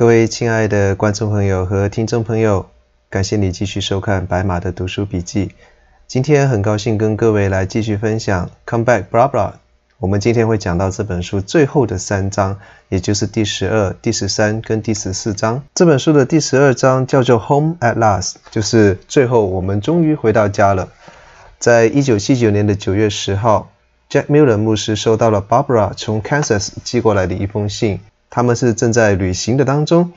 各位亲爱的观众朋友和听众朋友，感谢你继续收看白马的读书笔记。今天很高兴跟各位来继续分享《Come Back, Blah Blah》。我们今天会讲到这本书最后的三章，也就是第十二、第十三跟第十四章。这本书的第十二章叫做《Home at Last》，就是最后我们终于回到家了。在一九七九年的九月十号，Jack Miller 牧师收到了 Barbara 从 Kansas 寄过来的一封信。他们是正在旅行的当中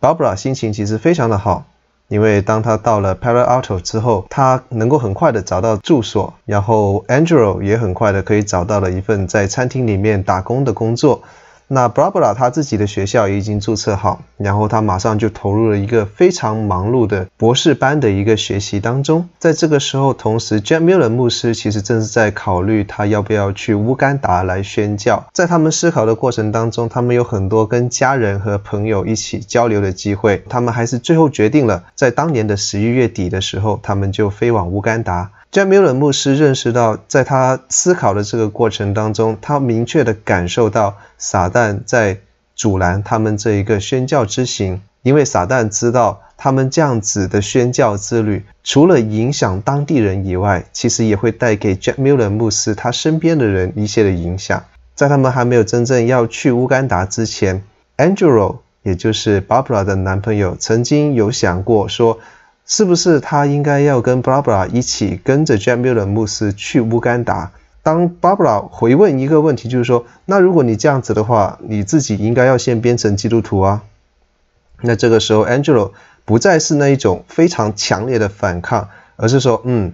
，Barbara 心情其实非常的好，因为当他到了 Palo Alto 之后，他能够很快的找到住所，然后 Angelo 也很快的可以找到了一份在餐厅里面打工的工作。那 Barbara 她自己的学校也已经注册好，然后她马上就投入了一个非常忙碌的博士班的一个学习当中。在这个时候，同时 Jack Miller 牧师其实正是在考虑他要不要去乌干达来宣教。在他们思考的过程当中，他们有很多跟家人和朋友一起交流的机会，他们还是最后决定了，在当年的十一月底的时候，他们就飞往乌干达。Jack Miller 牧师认识到，在他思考的这个过程当中，他明确地感受到撒旦在阻拦他们这一个宣教之行，因为撒旦知道他们这样子的宣教之旅，除了影响当地人以外，其实也会带给 Jack Miller 牧师他身边的人一些的影响。在他们还没有真正要去乌干达之前，Angelo，也就是 Barbara 的男朋友，曾经有想过说，是不是他应该要跟 Barbara 一起跟着 Jamil 的牧师去乌干达？当 Barbara 回问一个问题，就是说，那如果你这样子的话，你自己应该要先变成基督徒啊？那这个时候，Angelo 不再是那一种非常强烈的反抗，而是说，嗯。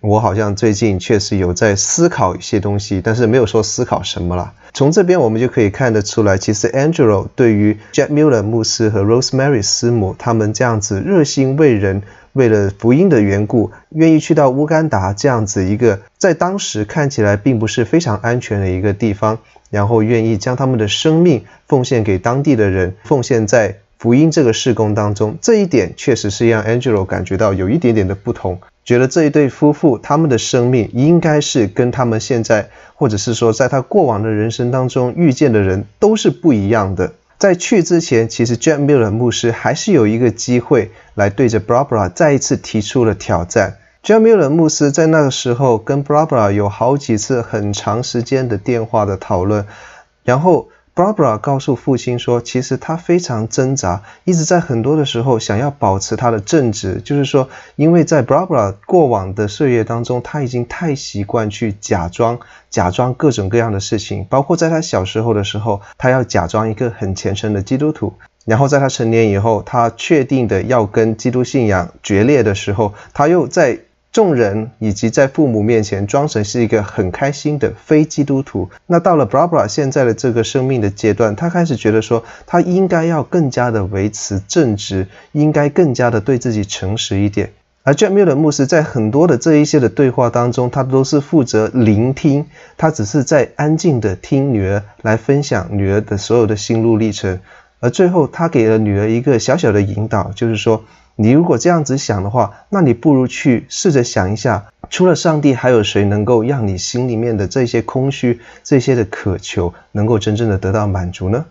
我好像最近确实有在思考一些东西，但是没有说思考什么了。从这边我们就可以看得出来，其实 Angelo 对于 Jack Miller 牧师和 Rosemary 师母他们这样子热心为人，为了福音的缘故，愿意去到乌干达这样子一个在当时看起来并不是非常安全的一个地方，然后愿意将他们的生命奉献给当地的人，奉献在福音这个事工当中，这一点确实是让 Angelo 感觉到有一点点的不同。觉得这一对夫妇他们的生命应该是跟他们现在，或者是说在他过往的人生当中遇见的人都是不一样的。在去之前，其实 Jack Miller 牧师还是有一个机会来对着 Barbara 再一次提出了挑战。Jack Miller 牧师在那个时候跟 Barbara 有好几次很长时间的电话的讨论，然后。Barbara 告诉父亲说，其实他非常挣扎，一直在很多的时候想要保持他的正直，就是说，因为在 Barbara 过往的岁月当中，他已经太习惯去假装，假装各种各样的事情，包括在他小时候的时候，他要假装一个很虔诚的基督徒，然后在他成年以后，他确定的要跟基督信仰决裂的时候，他又在。众人以及在父母面前装成是一个很开心的非基督徒。那到了 Barbara 现在的这个生命的阶段，他开始觉得说，他应该要更加的维持正直，应该更加的对自己诚实一点。而 Jack Miller 牧师在很多的这一些的对话当中，他都是负责聆听，他只是在安静的听女儿来分享女儿的所有的心路历程。而最后，他给了女儿一个小小的引导，就是说。你如果这样子想的话，那你不如去试着想一下，除了上帝，还有谁能够让你心里面的这些空虚、这些的渴求，能够真正的得到满足呢？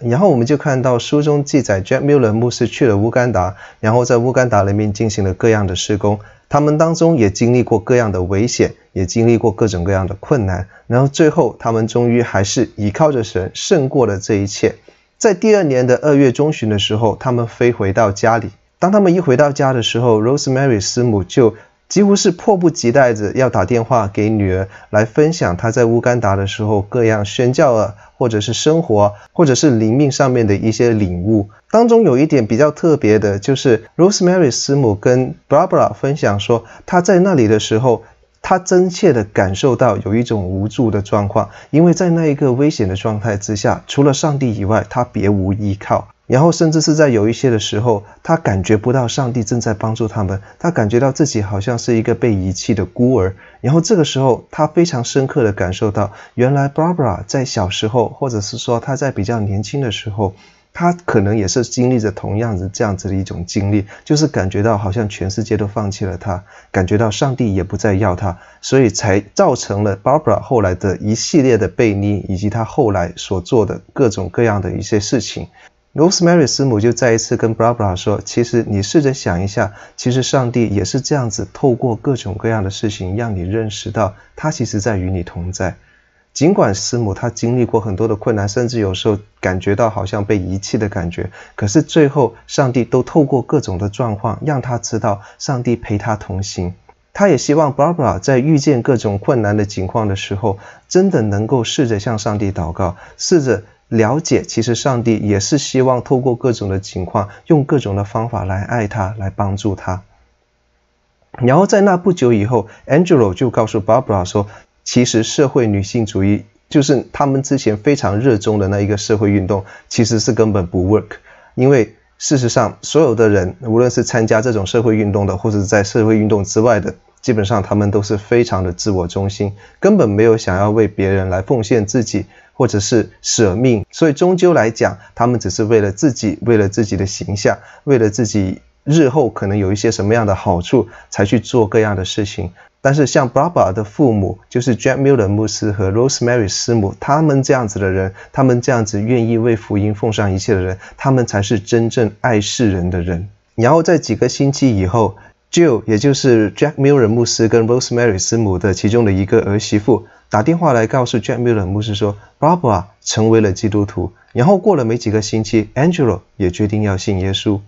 然后我们就看到书中记载，Jack Miller 牧师去了乌干达，然后在乌干达里面进行了各样的施工，他们当中也经历过各样的危险，也经历过各种各样的困难，然后最后他们终于还是依靠着神胜过了这一切。在第二年的二月中旬的时候，他们飞回到家里。当他们一回到家的时候，Rosemary 师母就几乎是迫不及待着要打电话给女儿来分享她在乌干达的时候各样宣教啊，或者是生活，或者是灵命上面的一些领悟。当中有一点比较特别的，就是 Rosemary 师母跟 Barbara 分享说，她在那里的时候，她真切地感受到有一种无助的状况，因为在那一个危险的状态之下，除了上帝以外，她别无依靠。然后，甚至是在有一些的时候，他感觉不到上帝正在帮助他们，他感觉到自己好像是一个被遗弃的孤儿。然后这个时候，他非常深刻地感受到，原来 Barbara 在小时候，或者是说他在比较年轻的时候，他可能也是经历着同样的这样子的一种经历，就是感觉到好像全世界都放弃了他，感觉到上帝也不再要他，所以才造成了 Barbara 后来的一系列的悖逆，以及他后来所做的各种各样的一些事情。Rosemary 师母就再一次跟 Barbara 说：“其实你试着想一下，其实上帝也是这样子，透过各种各样的事情，让你认识到他其实在与你同在。尽管师母她经历过很多的困难，甚至有时候感觉到好像被遗弃的感觉，可是最后上帝都透过各种的状况，让他知道上帝陪他同行。他也希望 Barbara 在遇见各种困难的情况的时候，真的能够试着向上帝祷告，试着。”了解，其实上帝也是希望透过各种的情况，用各种的方法来爱他，来帮助他。然后在那不久以后，Angelo 就告诉 Barbara 说，其实社会女性主义就是他们之前非常热衷的那一个社会运动，其实是根本不 work，因为事实上所有的人，无论是参加这种社会运动的，或者在社会运动之外的。基本上他们都是非常的自我中心，根本没有想要为别人来奉献自己，或者是舍命。所以终究来讲，他们只是为了自己，为了自己的形象，为了自己日后可能有一些什么样的好处，才去做各样的事情。但是像 Barbara 的父母，就是 Jack Miller 牧师和 Rosemary 师母，他们这样子的人，他们这样子愿意为福音奉上一切的人，他们才是真正爱世人的人。然后在几个星期以后。Jill，也就是 Jack Miller 牧师跟 Rosemary 师母的其中的一个儿媳妇，打电话来告诉 Jack Miller 牧师说，Barbara 成为了基督徒。然后过了没几个星期，Angelo 也决定要信耶稣。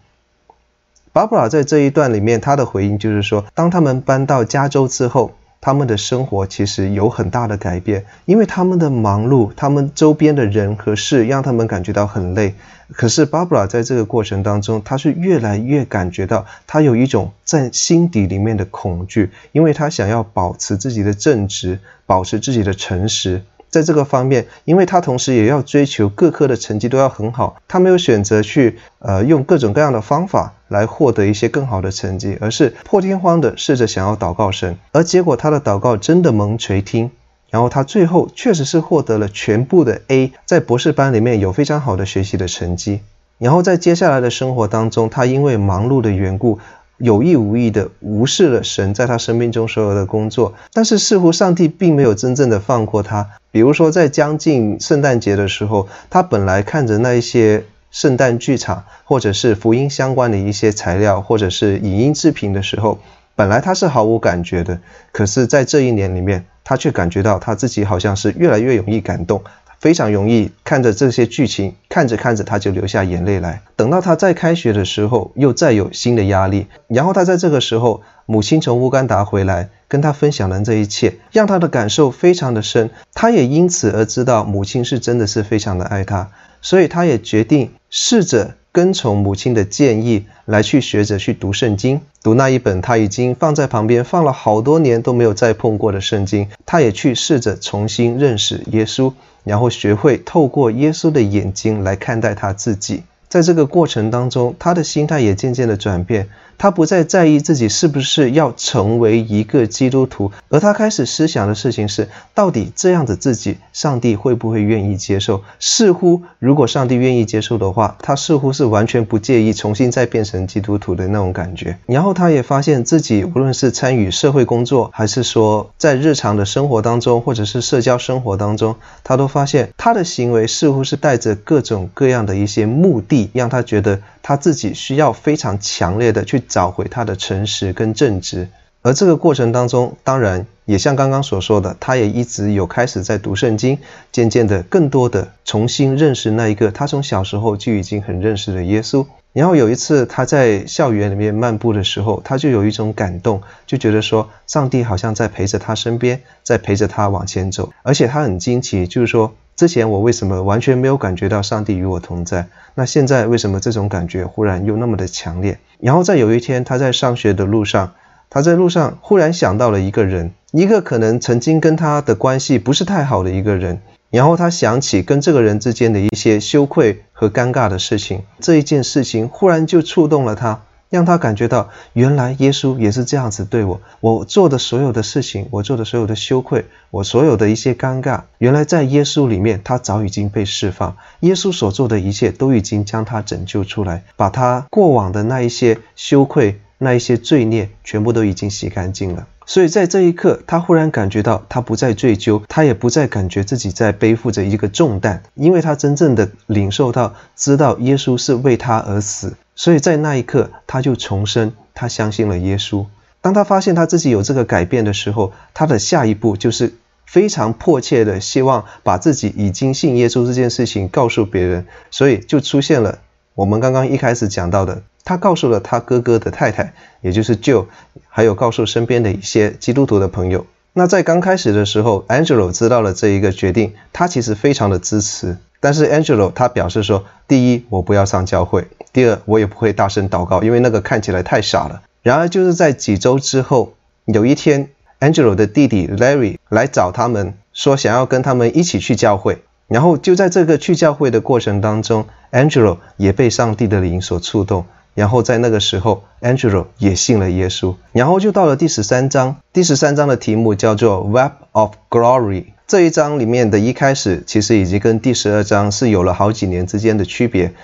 Barbara 在这一段里面，他的回应就是说，当他们搬到加州之后。他们的生活其实有很大的改变，因为他们的忙碌，他们周边的人和事让他们感觉到很累。可是 Barbara 在这个过程当中，她是越来越感觉到，她有一种在心底里面的恐惧，因为她想要保持自己的正直，保持自己的诚实。在这个方面，因为他同时也要追求各科的成绩都要很好，他没有选择去呃用各种各样的方法来获得一些更好的成绩，而是破天荒的试着想要祷告神，而结果他的祷告真的蒙垂听，然后他最后确实是获得了全部的 A，在博士班里面有非常好的学习的成绩，然后在接下来的生活当中，他因为忙碌的缘故。有意无意的无视了神在他生命中所有的工作，但是似乎上帝并没有真正的放过他。比如说，在将近圣诞节的时候，他本来看着那一些圣诞剧场，或者是福音相关的一些材料，或者是影音制品的时候，本来他是毫无感觉的。可是，在这一年里面，他却感觉到他自己好像是越来越容易感动。非常容易看着这些剧情，看着看着他就流下眼泪来。等到他再开学的时候，又再有新的压力。然后他在这个时候，母亲从乌干达回来，跟他分享了这一切，让他的感受非常的深。他也因此而知道母亲是真的是非常的爱他，所以他也决定试着跟从母亲的建议来去学着去读圣经，读那一本他已经放在旁边放了好多年都没有再碰过的圣经。他也去试着重新认识耶稣。然后学会透过耶稣的眼睛来看待他自己，在这个过程当中，他的心态也渐渐的转变。他不再在意自己是不是要成为一个基督徒，而他开始思想的事情是：到底这样的自己，上帝会不会愿意接受？似乎如果上帝愿意接受的话，他似乎是完全不介意重新再变成基督徒的那种感觉。然后他也发现自己无论是参与社会工作，还是说在日常的生活当中，或者是社交生活当中，他都发现他的行为似乎是带着各种各样的一些目的，让他觉得他自己需要非常强烈的去。找回他的诚实跟正直，而这个过程当中，当然也像刚刚所说的，他也一直有开始在读圣经，渐渐的更多的重新认识那一个他从小时候就已经很认识的耶稣。然后有一次他在校园里面漫步的时候，他就有一种感动，就觉得说上帝好像在陪着他身边，在陪着他往前走，而且他很惊奇，就是说。之前我为什么完全没有感觉到上帝与我同在？那现在为什么这种感觉忽然又那么的强烈？然后在有一天，他在上学的路上，他在路上忽然想到了一个人，一个可能曾经跟他的关系不是太好的一个人。然后他想起跟这个人之间的一些羞愧和尴尬的事情，这一件事情忽然就触动了他。让他感觉到，原来耶稣也是这样子对我，我做的所有的事情，我做的所有的羞愧，我所有的一些尴尬，原来在耶稣里面，他早已经被释放。耶稣所做的一切都已经将他拯救出来，把他过往的那一些羞愧、那一些罪孽，全部都已经洗干净了。所以在这一刻，他忽然感觉到他不再追究，他也不再感觉自己在背负着一个重担，因为他真正的领受到，知道耶稣是为他而死，所以在那一刻，他就重生，他相信了耶稣。当他发现他自己有这个改变的时候，他的下一步就是非常迫切的希望把自己已经信耶稣这件事情告诉别人，所以就出现了我们刚刚一开始讲到的，他告诉了他哥哥的太太，也就是 Joe，还有告诉身边的一些基督徒的朋友。那在刚开始的时候，Angelo 知道了这一个决定，他其实非常的支持，但是 Angelo 他表示说，第一，我不要上教会；第二，我也不会大声祷告，因为那个看起来太傻了。然而，就是在几周之后，有一天，Angelo 的弟弟 Larry 来找他们，说想要跟他们一起去教会。然后就在这个去教会的过程当中，Angelo 也被上帝的灵所触动。然后在那个时候，Angelo 也信了耶稣。然后就到了第十三章，第十三章的题目叫做 Web of Glory。这一章里面的一开始，其实已经跟第十二章是有了好几年之间的区别。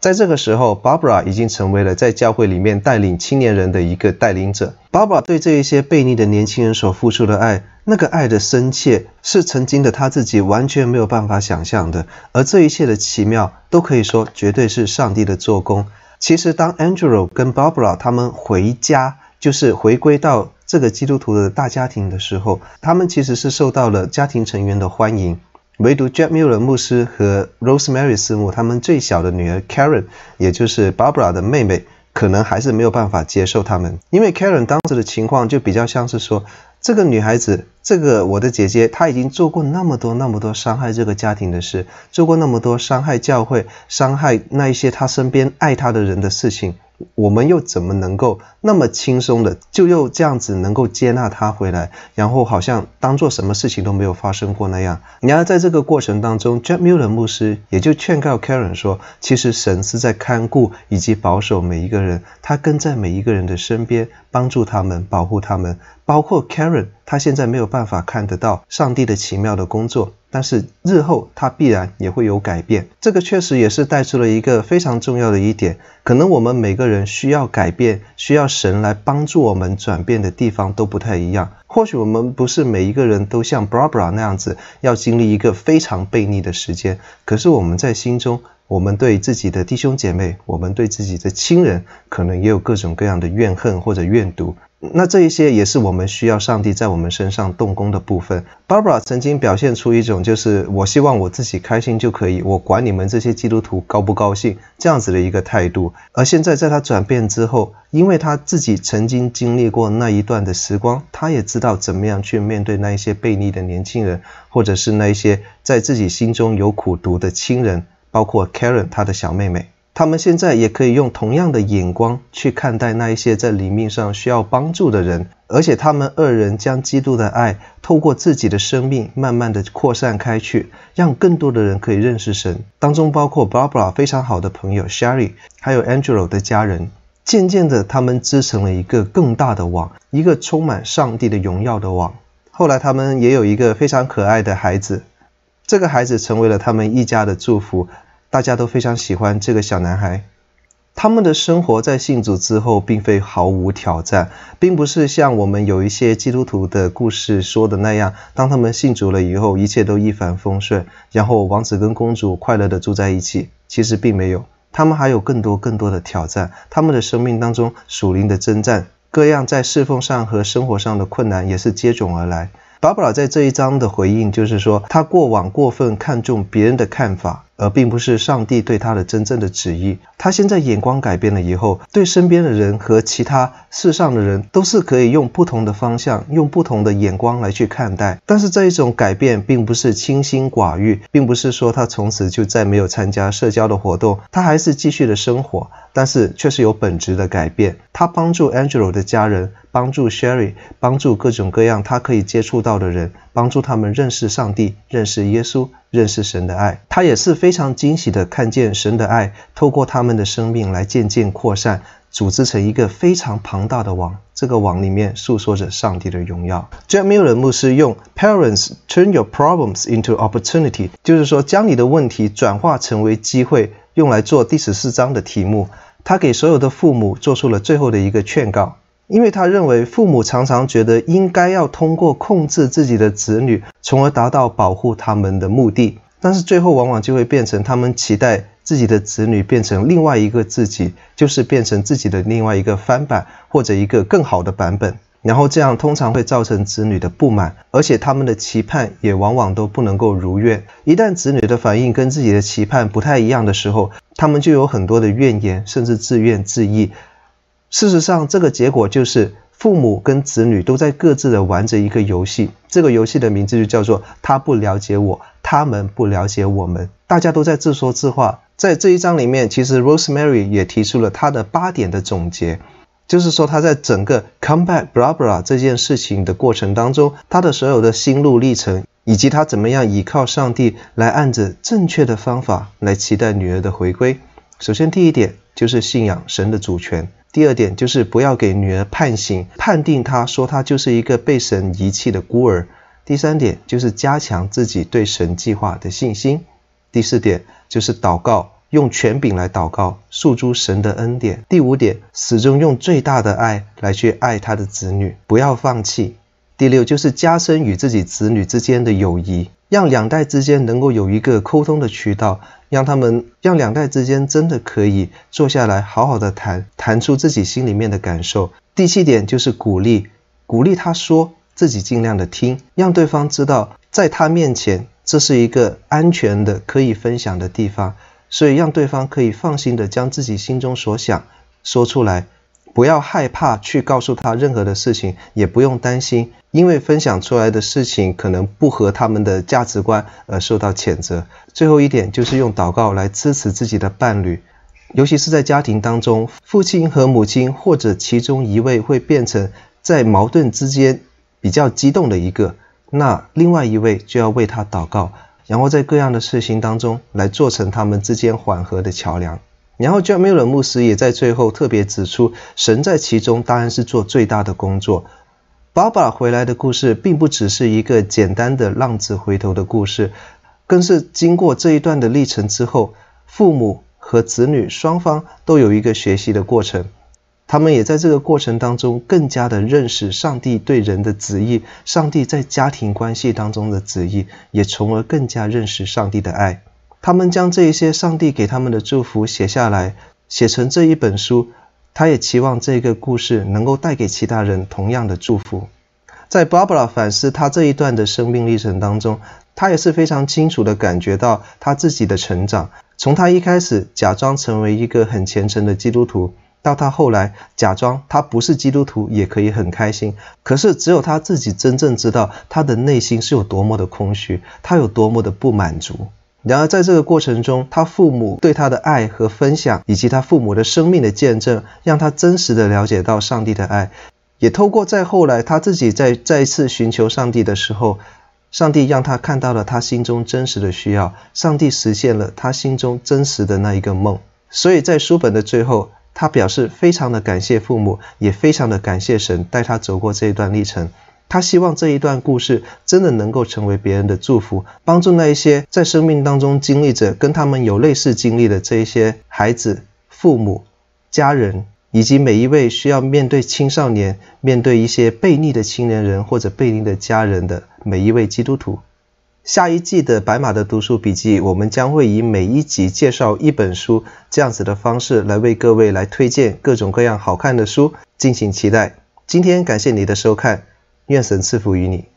在这个时候，Barbara 已经成为了在教会里面带领青年人的一个带领者。Barbara 对这一些悖逆的年轻人所付出的爱，那个爱的深切，是曾经的他自己完全没有办法想象的。而这一切的奇妙，都可以说绝对是上帝的做工。其实，当 Angelo 跟 Barbara 他们回家，就是回归到这个基督徒的大家庭的时候，他们其实是受到了家庭成员的欢迎。唯独 Jack Miller 牧师和 Rosemary 师母，他们最小的女儿 Karen，也就是 Barbara 的妹妹，可能还是没有办法接受他们，因为 Karen 当时的情况就比较像是说，这个女孩子，这个我的姐姐，她已经做过那么多那么多伤害这个家庭的事，做过那么多伤害教会、伤害那一些她身边爱她的人的事情。我们又怎么能够那么轻松的就又这样子能够接纳他回来，然后好像当做什么事情都没有发生过那样？然而在这个过程当中，Jack Miller 牧师也就劝告 Karen 说，其实神是在看顾以及保守每一个人，他跟在每一个人的身边，帮助他们，保护他们。包括 Karen，他现在没有办法看得到上帝的奇妙的工作，但是日后他必然也会有改变。这个确实也是带出了一个非常重要的一点，可能我们每个人需要改变，需要神来帮助我们转变的地方都不太一样。或许我们不是每一个人都像 Barbara 那样子，要经历一个非常悖逆的时间，可是我们在心中，我们对自己的弟兄姐妹，我们对自己的亲人，可能也有各种各样的怨恨或者怨毒。那这一些也是我们需要上帝在我们身上动工的部分。Barbara 曾经表现出一种就是我希望我自己开心就可以，我管你们这些基督徒高不高兴这样子的一个态度。而现在在他转变之后，因为他自己曾经经历过那一段的时光，他也知道怎么样去面对那一些悖逆的年轻人，或者是那一些在自己心中有苦毒的亲人，包括 Karen 他的小妹妹。他们现在也可以用同样的眼光去看待那一些在灵命上需要帮助的人，而且他们二人将基督的爱透过自己的生命慢慢的扩散开去，让更多的人可以认识神。当中包括 Barbara 非常好的朋友 Sherry，还有 Angelo 的家人。渐渐的，他们织成了一个更大的网，一个充满上帝的荣耀的网。后来，他们也有一个非常可爱的孩子，这个孩子成为了他们一家的祝福。大家都非常喜欢这个小男孩。他们的生活在信主之后，并非毫无挑战，并不是像我们有一些基督徒的故事说的那样，当他们信主了以后，一切都一帆风顺，然后王子跟公主快乐地住在一起。其实并没有，他们还有更多更多的挑战。他们的生命当中属灵的征战，各样在侍奉上和生活上的困难也是接踵而来。巴布拉在这一章的回应就是说，他过往过分看重别人的看法。而并不是上帝对他的真正的旨意。他现在眼光改变了以后，对身边的人和其他世上的人都是可以用不同的方向、用不同的眼光来去看待。但是这一种改变并不是清心寡欲，并不是说他从此就再没有参加社交的活动，他还是继续的生活，但是却是有本质的改变。他帮助 Angelo 的家人，帮助 Sherry，帮助各种各样他可以接触到的人，帮助他们认识上帝，认识耶稣。认识神的爱，他也是非常惊喜的看见神的爱透过他们的生命来渐渐扩散，组织成一个非常庞大的网。这个网里面诉说着上帝的荣耀。Jack Miller 牧师用 Parents turn your problems into opportunity，就是说将你的问题转化成为机会，用来做第十四章的题目。他给所有的父母做出了最后的一个劝告。因为他认为父母常常觉得应该要通过控制自己的子女，从而达到保护他们的目的，但是最后往往就会变成他们期待自己的子女变成另外一个自己，就是变成自己的另外一个翻版或者一个更好的版本。然后这样通常会造成子女的不满，而且他们的期盼也往往都不能够如愿。一旦子女的反应跟自己的期盼不太一样的时候，他们就有很多的怨言，甚至自怨自艾。事实上，这个结果就是父母跟子女都在各自的玩着一个游戏。这个游戏的名字就叫做“他不了解我，他们不了解我们”。大家都在自说自话。在这一章里面，其实 Rosemary 也提出了她的八点的总结。就是说，他在整个 come back Barbara 这件事情的过程当中，他的所有的心路历程，以及他怎么样依靠上帝来按着正确的方法来期待女儿的回归。首先，第一点就是信仰神的主权；第二点就是不要给女儿判刑，判定她说她就是一个被神遗弃的孤儿；第三点就是加强自己对神计划的信心；第四点就是祷告。用权柄来祷告，诉诸神的恩典。第五点，始终用最大的爱来去爱他的子女，不要放弃。第六，就是加深与自己子女之间的友谊，让两代之间能够有一个沟通的渠道，让他们让两代之间真的可以坐下来好好的谈，谈出自己心里面的感受。第七点就是鼓励，鼓励他说，自己尽量的听，让对方知道，在他面前这是一个安全的可以分享的地方。所以，让对方可以放心的将自己心中所想说出来，不要害怕去告诉他任何的事情，也不用担心，因为分享出来的事情可能不合他们的价值观而受到谴责。最后一点就是用祷告来支持自己的伴侣，尤其是在家庭当中，父亲和母亲或者其中一位会变成在矛盾之间比较激动的一个，那另外一位就要为他祷告。然后在各样的事情当中来做成他们之间缓和的桥梁。然后 j a m i l 牧师也在最后特别指出，神在其中当然是做最大的工作。Barbara 回来的故事并不只是一个简单的浪子回头的故事，更是经过这一段的历程之后，父母和子女双方都有一个学习的过程。他们也在这个过程当中更加的认识上帝对人的旨意，上帝在家庭关系当中的旨意，也从而更加认识上帝的爱。他们将这一些上帝给他们的祝福写下来，写成这一本书。他也期望这个故事能够带给其他人同样的祝福。在 Barbara 反思他这一段的生命历程当中，他也是非常清楚地感觉到他自己的成长。从他一开始假装成为一个很虔诚的基督徒。到他后来假装他不是基督徒也可以很开心，可是只有他自己真正知道他的内心是有多么的空虚，他有多么的不满足。然而在这个过程中，他父母对他的爱和分享，以及他父母的生命的见证，让他真实的了解到上帝的爱，也透过在后来他自己在再一次寻求上帝的时候，上帝让他看到了他心中真实的需要，上帝实现了他心中真实的那一个梦。所以在书本的最后。他表示非常的感谢父母，也非常的感谢神带他走过这一段历程。他希望这一段故事真的能够成为别人的祝福，帮助那一些在生命当中经历着跟他们有类似经历的这一些孩子、父母、家人，以及每一位需要面对青少年、面对一些悖逆的青年人或者悖逆的家人的每一位基督徒。下一季的白马的读书笔记，我们将会以每一集介绍一本书这样子的方式来为各位来推荐各种各样好看的书，敬请期待。今天感谢你的收看，愿神赐福于你。